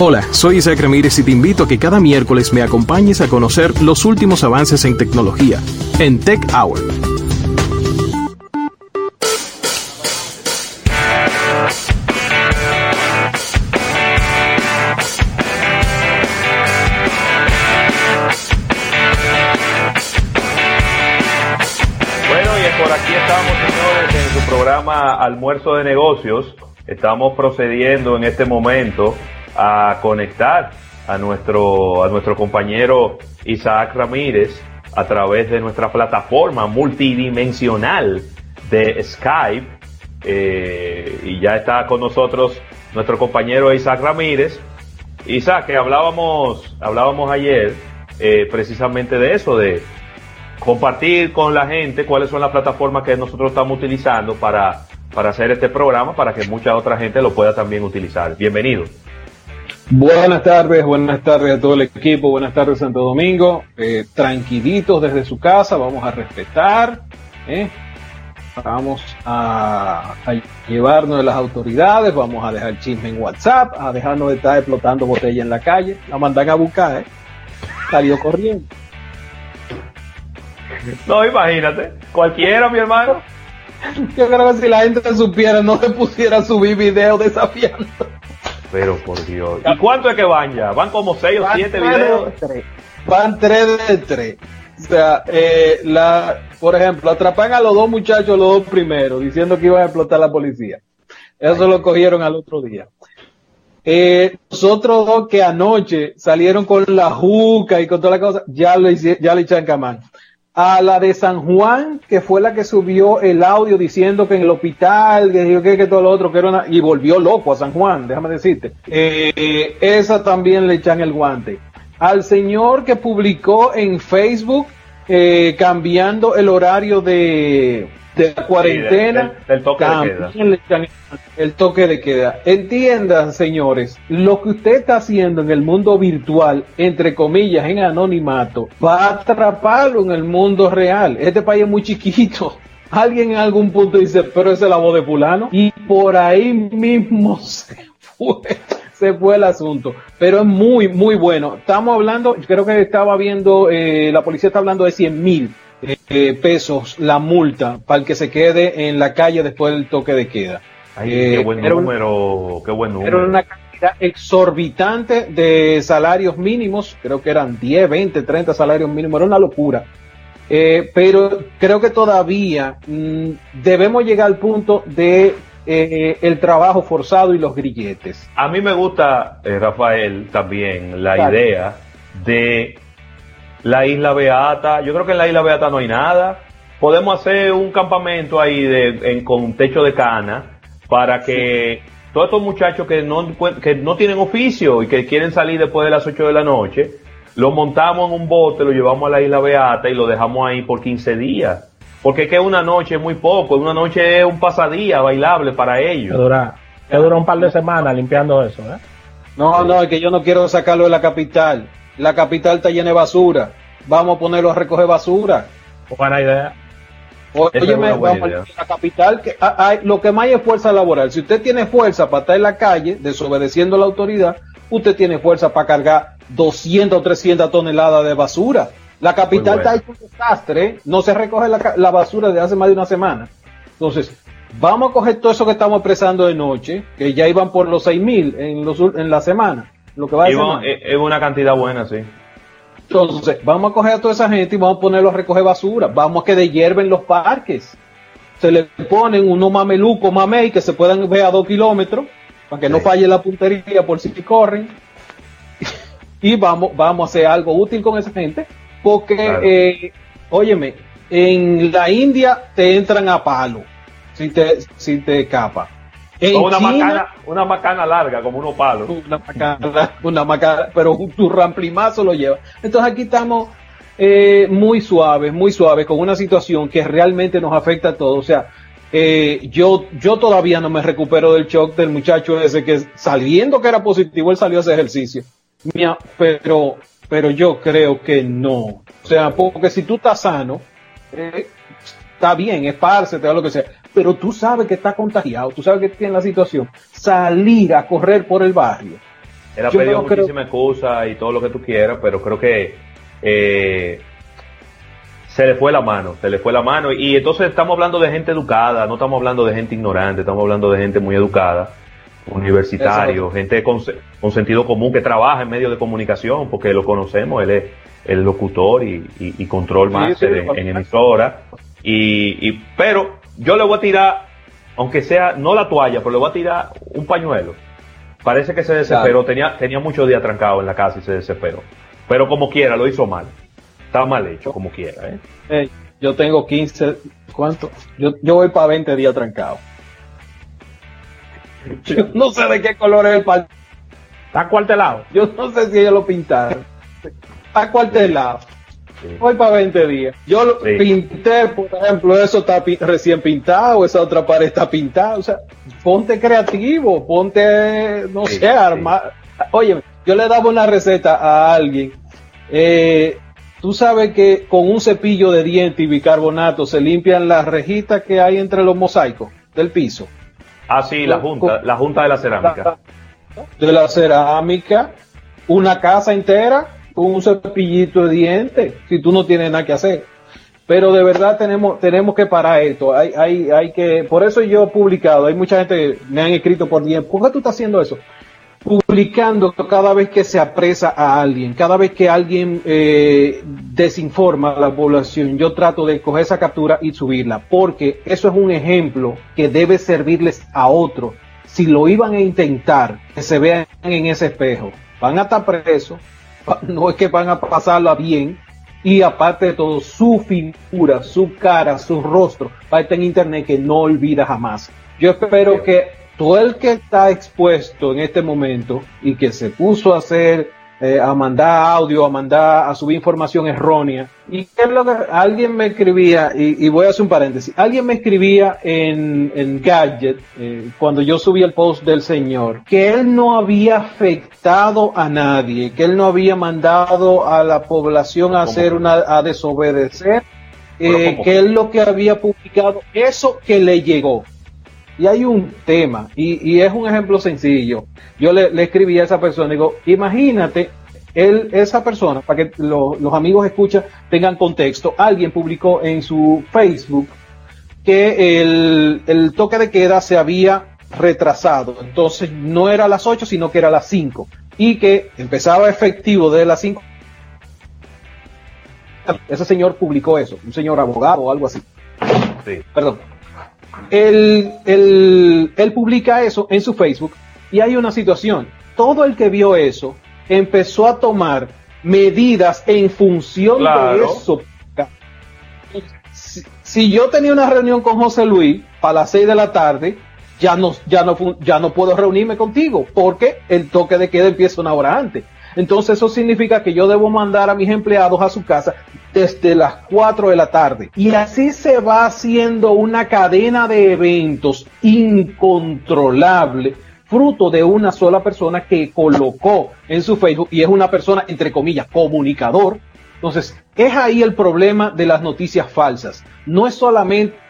Hola, soy Isaac Ramírez y te invito a que cada miércoles me acompañes a conocer los últimos avances en tecnología en Tech Hour. Almuerzo de Negocios. Estamos procediendo en este momento a conectar a nuestro, a nuestro compañero Isaac Ramírez a través de nuestra plataforma multidimensional de Skype. Eh, y ya está con nosotros nuestro compañero Isaac Ramírez. Isaac, que hablábamos, hablábamos ayer eh, precisamente de eso, de compartir con la gente cuáles son las plataformas que nosotros estamos utilizando para, para hacer este programa, para que mucha otra gente lo pueda también utilizar. Bienvenido. Buenas tardes, buenas tardes a todo el equipo, buenas tardes Santo Domingo, eh, tranquilitos desde su casa, vamos a respetar, ¿eh? vamos a, a, llevarnos de las autoridades, vamos a dejar chisme en WhatsApp, a dejarnos de estar explotando botella en la calle, la mandan a buscar, ¿eh? salió corriendo. No, imagínate, cualquiera, mi hermano. Yo creo que si la gente supiera, no se pusiera a subir videos desafiando. Pero por Dios. ¿Y cuánto es que van ya? ¿Van como 6 o 7 videos? Van 3 de 3. O sea, eh, la, por ejemplo, atrapan a los dos muchachos, los dos primeros, diciendo que iban a explotar la policía. Eso Ay, lo cogieron al otro día. Eh, los otros dos que anoche salieron con la juca y con toda la cosa, ya lo hicieron, ya le echan camán a la de San Juan, que fue la que subió el audio diciendo que en el hospital, que todo lo otro, que era una, y volvió loco a San Juan, déjame decirte. Eh, esa también le echan el guante. Al señor que publicó en Facebook, eh, cambiando el horario de, de la cuarentena, sí, del, del, toque de queda. Le echan el toque de queda. Entiendan, señores, lo que usted está haciendo en el mundo virtual, entre comillas, en anonimato, va a atraparlo en el mundo real. Este país es muy chiquito. Alguien en algún punto dice, pero esa es la voz de fulano. Y por ahí mismo se fue, se fue el asunto. Pero es muy, muy bueno. Estamos hablando, creo que estaba viendo, eh, la policía está hablando de 100 mil eh, pesos la multa para el que se quede en la calle después del toque de queda. Ay, eh, qué buen número, un, qué buen número. Era una cantidad exorbitante de salarios mínimos, creo que eran 10, 20, 30 salarios mínimos, era una locura. Eh, pero creo que todavía mmm, debemos llegar al punto de eh, el trabajo forzado y los grilletes. A mí me gusta, eh, Rafael, también la claro. idea de la isla Beata. Yo creo que en la isla Beata no hay nada. Podemos hacer un campamento ahí de, en, con techo de cana para que sí. todos estos muchachos que no, que no tienen oficio y que quieren salir después de las 8 de la noche, lo montamos en un bote, lo llevamos a la isla Beata y lo dejamos ahí por 15 días. Porque es que una noche es muy poco, una noche es un pasadía bailable para ellos. Que dura, que dura un par de semanas limpiando eso, ¿eh? No, no, es que yo no quiero sacarlo de la capital. La capital está llena de basura. Vamos a ponerlo a recoger basura. Buena idea. Oye, vamos a la capital, que hay, lo que más es fuerza laboral. Si usted tiene fuerza para estar en la calle, desobedeciendo a la autoridad, usted tiene fuerza para cargar 200 o 300 toneladas de basura. La capital bueno. está hecho un desastre, no se recoge la, la, basura desde hace más de una semana. Entonces, vamos a coger todo eso que estamos expresando de noche, que ya iban por los 6 mil en, los, en la semana. Lo que va a es, es una cantidad buena, sí. Entonces, vamos a coger a toda esa gente y vamos a ponerlos a recoger basura. Vamos a que dehierven los parques. Se le ponen unos mamelucos, mamey, que se puedan ver a dos kilómetros, para que sí. no falle la puntería por si corren. y vamos, vamos a hacer algo útil con esa gente. Porque, claro. eh, óyeme, en la India te entran a palo si te, si te escapa. En una, China, macana, una macana larga, como unos palos. Una macana, una macana, pero tu ramplimazo lo lleva. Entonces aquí estamos eh, muy suaves, muy suaves, con una situación que realmente nos afecta a todos. O sea, eh, yo, yo todavía no me recupero del shock del muchacho ese que saliendo que era positivo, él salió a hacer ejercicio. Mira, pero, pero yo creo que no. O sea, porque si tú estás sano, eh, está bien, esparce, te da lo que sea pero tú sabes que está contagiado, tú sabes que tiene la situación, salir a correr por el barrio. Él ha Yo pedido no creo- muchísimas excusas y todo lo que tú quieras, pero creo que eh, se le fue la mano, se le fue la mano. Y entonces estamos hablando de gente educada, no estamos hablando de gente ignorante, estamos hablando de gente muy educada, universitario, gente con, se- con sentido común que trabaja en medios de comunicación, porque lo conocemos, él es el locutor y, y- y control Sí, máster sí, en, en emisora. Y, y- pero yo le voy a tirar, aunque sea no la toalla, pero le voy a tirar un pañuelo. Parece que se desesperó, tenía, tenía muchos días trancado en la casa y se desesperó. Pero como quiera, lo hizo mal. Está mal hecho, como quiera, ¿eh? Yo tengo 15, ¿cuánto? Yo, yo voy para 20 días trancado. Yo no sé de qué color es el par. Está cuartelado. Yo no sé si ellos lo pintaron. Está cuartelado. Sí. Voy para 20 días. Yo lo Sí. pinté, por ejemplo, eso está pi- recién pintado, esa otra pared está pintada. O sea, ponte creativo, ponte, no Sí, sé, armar. Oye, yo le daba una receta a alguien. Eh, Tú sabes que con un cepillo de diente y bicarbonato se limpian las rejitas que hay entre los mosaicos del piso. Ah, sí, la junta, la junta de la cerámica. De la cerámica, una casa entera con un cepillito de diente, si tú no tienes nada que hacer. Pero de verdad tenemos, tenemos que parar esto. Hay, hay, hay que, por eso yo he publicado, hay mucha gente que me han escrito por DM, ¿por qué tú estás haciendo eso? Publicando cada vez que se apresa a alguien, cada vez que alguien eh, desinforma a la población, yo trato de coger esa captura y subirla, porque eso es un ejemplo que debe servirles a otros. Si lo iban a intentar, que se vean en ese espejo, van a estar presos, no es que van a pasarla bien, y aparte de todo, su figura, su cara, su rostro va a estar en internet que no olvida jamás. Yo espero que todo el que está expuesto en este momento y que se puso a hacer, eh, a mandar audio, a mandar, a subir información errónea, y es lo que alguien me escribía, y, y voy a hacer un paréntesis, alguien me escribía en, en Gadget, eh, cuando yo subí el post del señor, que él no había afectado a nadie, que él no había mandado a la población a hacer una, a desobedecer, eh, ¿cómo que que? él lo que había publicado, eso que le llegó. Y hay un tema, y, y es un ejemplo sencillo. Yo le, le escribí a esa persona, digo, imagínate, él, esa persona, para que lo- los amigos escuchan, tengan contexto, alguien publicó en su Facebook que el, el toque de queda se había retrasado. Entonces no era a las 8, sino que era a las 5. Y que empezaba efectivo de las 5. Ese señor publicó eso, un señor abogado o algo así. Sí. Perdón. Él, él, él publica eso en su Facebook y hay una situación. Todo el que vio eso empezó a tomar medidas en función Claro. de eso. Si, si yo tenía una reunión con José Luis para las 6 de la tarde, ya no, ya no, ya no puedo reunirme contigo porque el toque de queda empieza una hora antes. Entonces eso significa que yo debo mandar a mis empleados a su casa desde las 4 de la tarde. Y así se va haciendo una cadena de eventos incontrolable, fruto de una sola persona que colocó en su Facebook y es una persona, entre comillas, comunicador. Entonces, es ahí el problema de las noticias falsas. No es solamente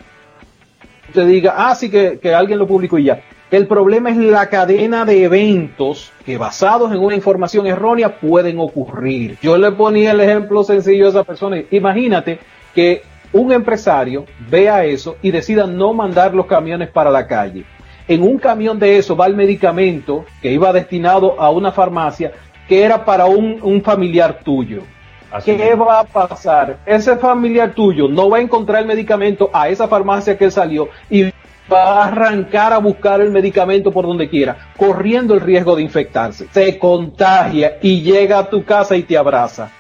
te diga, ah, sí que, que alguien lo publicó y ya. El problema es la cadena de eventos que basados en una información errónea pueden ocurrir. Yo le ponía el ejemplo sencillo a esa persona. Imagínate que un empresario vea eso y decida no mandar los camiones para la calle. En un camión de eso va el medicamento que iba destinado a una farmacia que era para un, un familiar tuyo. Así ¿Qué va a pasar? Ese familiar tuyo no va a encontrar el medicamento a esa farmacia que él salió y va a arrancar a buscar el medicamento por donde quiera, corriendo el riesgo de infectarse. Se contagia y llega a tu casa y te abraza.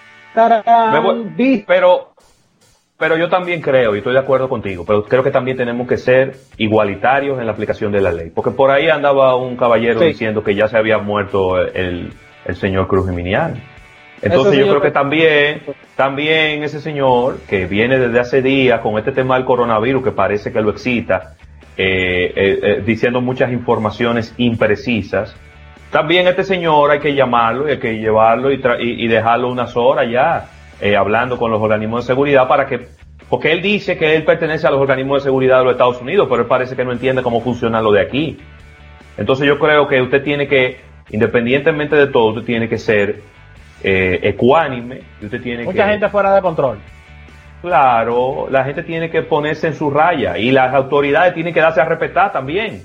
Pero, pero yo también creo, y estoy de acuerdo contigo, pero creo que también tenemos que ser igualitarios en la aplicación de la ley. Porque por ahí andaba un caballero Sí. diciendo que ya se había muerto el, el señor Cruz Geminiano. Entonces yo creo que también, también ese señor que viene desde hace días con este tema del coronavirus que parece que lo excita, eh, eh, eh, diciendo muchas informaciones imprecisas, también este señor hay que llamarlo y hay que llevarlo y, tra- y- y dejarlo unas horas ya eh, hablando con los organismos de seguridad para que Porque él dice que él pertenece a los organismos de seguridad de los Estados Unidos, pero él parece que no entiende cómo funciona lo de aquí. Entonces yo creo que usted tiene que, independientemente de todo, usted tiene que ser eh, ecuánime. Y usted tiene Mucha gente fuera de control. Claro, la gente tiene que ponerse en su raya y las autoridades tienen que darse a respetar también.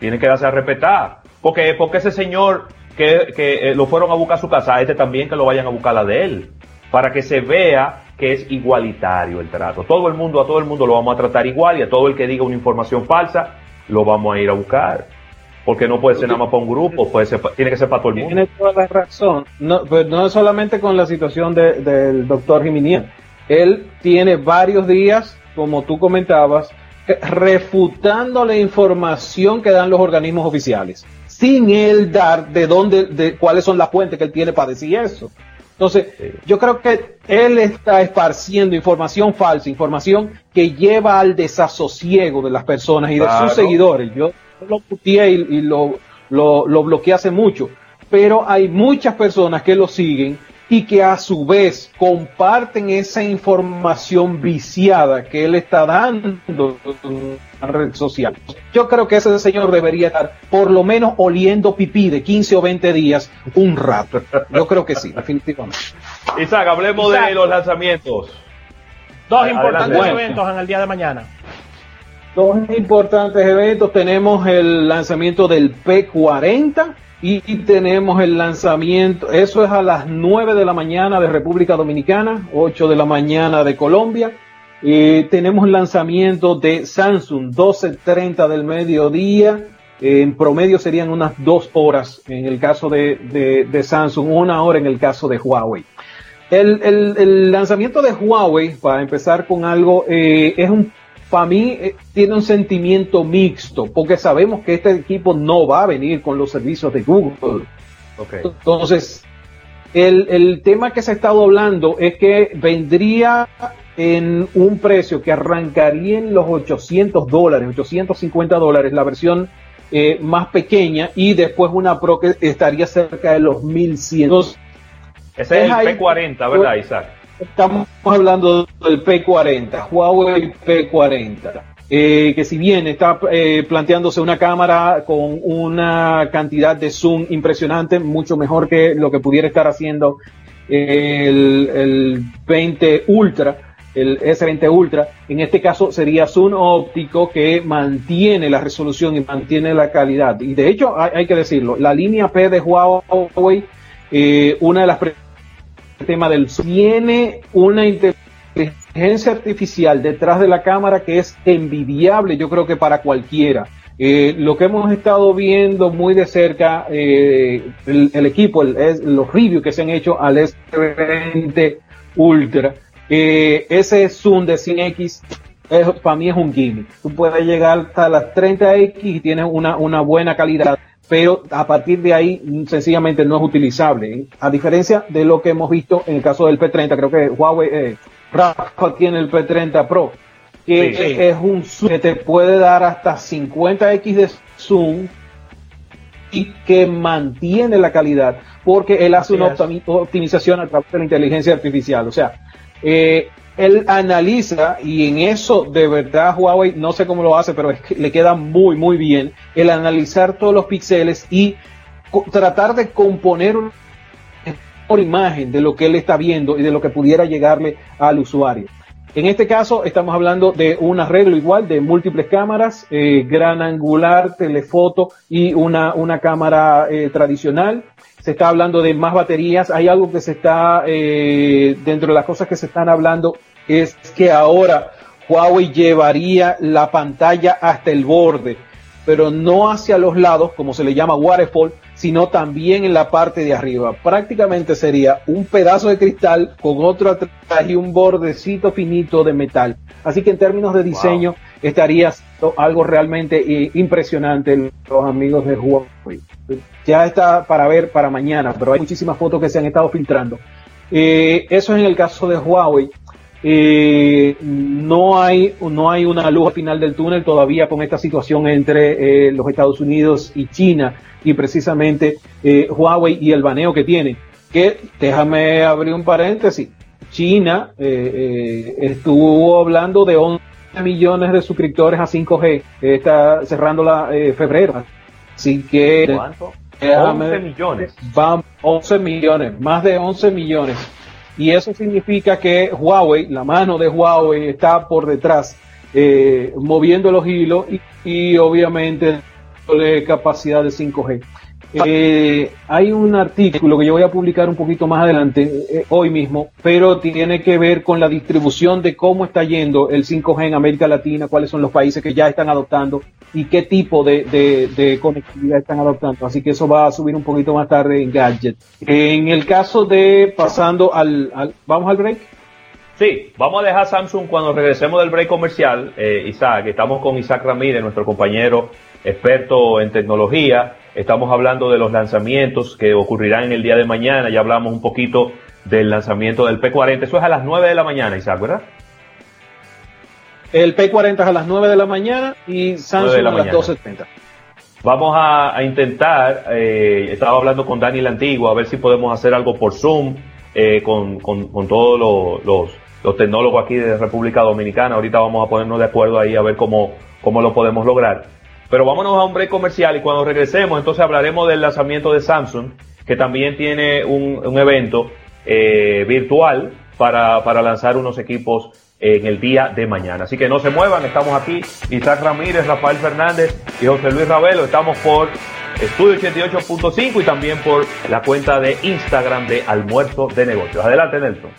Tienen que darse a respetar. Porque, porque ese señor que, que eh, lo fueron a buscar a su casa, este también que lo vayan a buscar a la de él. Para que se vea que es igualitario el trato. Todo el mundo, a todo el mundo lo vamos a tratar igual y a todo el que diga una información falsa, lo vamos a ir a buscar. Porque no puede ser nada más para un grupo, puede ser, tiene que ser para todo el mundo. Tiene toda la razón. No, pero no es solamente con la situación de- del doctor Jiménez. Él tiene varios días, como tú comentabas, refutando la información que dan los organismos oficiales, sin él dar de dónde, de cuáles son las fuentes que él tiene para decir eso. Entonces, yo creo que él está esparciendo información falsa, información que lleva al desasosiego de las personas y de Claro. sus seguidores. Yo lo puteé y, y lo, lo, lo bloqueé hace mucho, pero hay muchas personas que lo siguen y que a su vez comparten esa información viciada que él está dando en la red social. Yo creo que ese señor debería estar por lo menos oliendo pipí de 15 o 20 días un rato. Yo creo que sí, definitivamente. Isaac, hablemos Isaac. de los lanzamientos. Dos importantes eventos en el día de mañana. Dos importantes eventos. Tenemos el lanzamiento del P40 y tenemos el lanzamiento, eso es a las 9 de la mañana de República Dominicana, 8 de la mañana de Colombia. Y tenemos el lanzamiento de Samsung, 12.30 del mediodía. En promedio serían unas dos horas en el caso de, de- Samsung, una hora en el caso de Huawei. El, el- el lanzamiento de Huawei, para empezar con algo, eh, es un, para mí, eh, tiene un sentimiento mixto, porque sabemos que este equipo no va a venir con los servicios de Google. Entonces, el, el tema que se ha estado hablando es que vendría en un precio que arrancaría en los 800 dólares, 850 dólares, la versión eh, más pequeña, y después una Pro que estaría cerca de los 1100. Entonces, Ese es el P40, ¿verdad, Isaac? Estamos hablando del P40, Huawei P40, eh, que si bien está eh, planteándose una cámara con una cantidad de zoom impresionante, mucho mejor que lo que pudiera estar haciendo el, el 20 Ultra, el S20 Ultra, en este caso sería zoom óptico que mantiene la resolución y mantiene la calidad. Y de hecho, hay, hay que decirlo, la línea P de Huawei, eh, una de las tema del tiene una inteligencia artificial detrás de la cámara que es envidiable, yo creo que para cualquiera. Eh, lo que hemos estado viendo muy de cerca, eh, el, el equipo, el- los reviews que se han hecho al S20 Ultra, eh, ese zoom de 100x es- para mí es un gimmick. Tú puedes llegar hasta las 30x y tienes una, una buena calidad, pero a partir de ahí mm, sencillamente no es utilizable. A diferencia de lo que hemos visto en el caso del P30, creo que Huawei, eh, Rafa tiene el P30 Pro, que Sí, sí. es un zoom que te puede dar hasta 50x de zoom y que mantiene la calidad porque él hace Así una optimización a través de la inteligencia artificial. O sea, eh, él analiza y en eso de verdad Huawei no sé cómo lo hace, pero es que le queda muy muy bien el analizar todos los píxeles y tratar de componer una mejor imagen de lo que él está viendo y de lo que pudiera llegarle al usuario. En este caso estamos hablando de un arreglo igual de múltiples cámaras, eh, gran angular, telefoto y una, una cámara eh, tradicional. Se está hablando de más baterías. Hay algo que se está, eh, dentro de las cosas que se están hablando, es que ahora Huawei llevaría la pantalla hasta el borde, pero no hacia los lados, como se le llama waterfall, sino también en la parte de arriba. Prácticamente sería un pedazo de cristal con otro atrás y un bordecito finito de metal. Así que en términos de diseño estaría algo realmente eh, impresionante los amigos de Huawei. Ya está para ver para mañana, pero hay muchísimas fotos que se han estado filtrando. Eh, eso es en el caso de Huawei. Eh, no hay no hay una luz al final del túnel todavía con esta situación entre eh, los Estados Unidos y China y precisamente eh, Huawei y el baneo que tiene. Que déjame abrir un paréntesis. China eh, eh, estuvo hablando de 11 millones de suscriptores a 5G, está cerrando la eh, febrero. Así que ¿Cuánto? déjame- 11 millones. Van 11 millones, más de 11 millones. Y eso significa que Huawei, la mano de Huawei está por detrás, eh, moviendo los hilos y, y obviamente dándole capacidad de 5G. Eh, hay un artículo que yo voy a publicar un poquito más adelante, eh, hoy mismo, pero tiene que ver con la distribución de cómo está yendo el 5G en América Latina, cuáles son los países que ya están adoptando y qué tipo de, conectividad están adoptando. Así que eso va a subir un poquito más tarde en Gadget. En el caso de pasando al, al- vamos al break. Sí, vamos a dejar Samsung cuando regresemos del break comercial. Eh, Isaac, estamos con Isaac Ramírez, nuestro compañero experto en tecnología. Estamos hablando de los lanzamientos que ocurrirán en el día de mañana. Ya hablamos un poquito del lanzamiento del P40. Eso es a las 9 de la mañana, Isaac, ¿verdad? El P40 es a las 9 de la mañana y Samsung la a las mañana. 12.30. Vamos a, a intentar, eh, estaba hablando con Dani la Antigua, a ver si podemos hacer algo por Zoom eh, con, con- con todos los, los- los tecnólogos aquí de República Dominicana. Ahorita vamos a ponernos de acuerdo ahí a ver cómo, cómo lo podemos lograr. Pero vámonos a un break comercial y cuando regresemos entonces hablaremos del lanzamiento de Samsung, que también tiene un, un evento eh, virtual para, para lanzar unos equipos en el día de mañana. Así que no se muevan, estamos aquí, Isaac Ramírez, Rafael Fernández y José Luis Ravelo, estamos por Estudio 88.5 y también por la cuenta de Instagram de Almuerzo de Negocios. Adelante, Nelson.